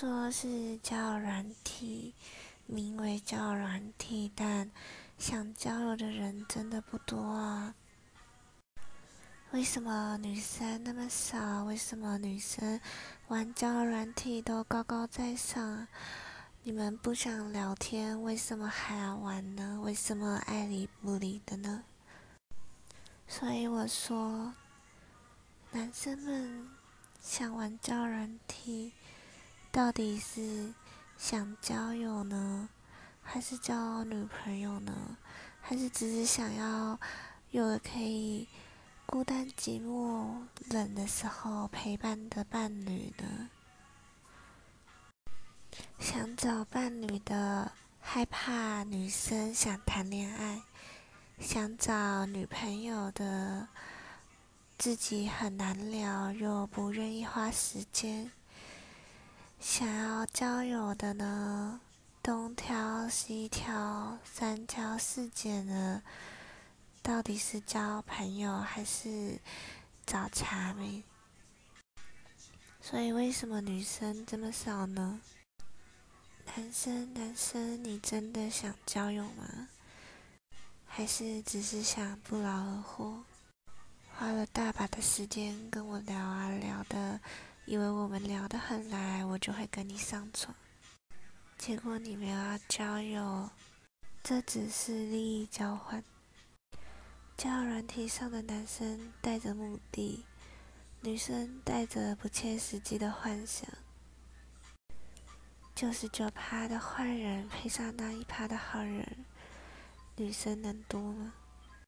说是交友软体，名为交友软体，但想交友的人真的不多啊。为什么女生那么少？为什么女生玩交友软体都高高在上？你们不想聊天，为什么还要玩呢？为什么爱理不理的呢？所以我说，男生们想玩交友软体，到底是想交友呢，还是交女朋友呢？还是只是想要有个可以？孤单寂寞冷的时候陪伴的伴侣呢？想找伴侣的害怕女生想谈恋爱，想找女朋友的自己很难聊又不愿意花时间，想要交友的呢，东挑西挑，三挑四拣的。到底是交朋友还是找茬妹？所以为什么女生这么少呢？男生，男生，你真的想交友吗？还是只是想不劳而获？花了大把的时间跟我聊啊聊的，以为我们聊得很来，我就会跟你上床。结果你没有要交友，这只是利益交换。交友软体上的男生带着目的，女生带着不切实际的幻想。九十九趴的坏人配上那一趴的好人，女生能多吗？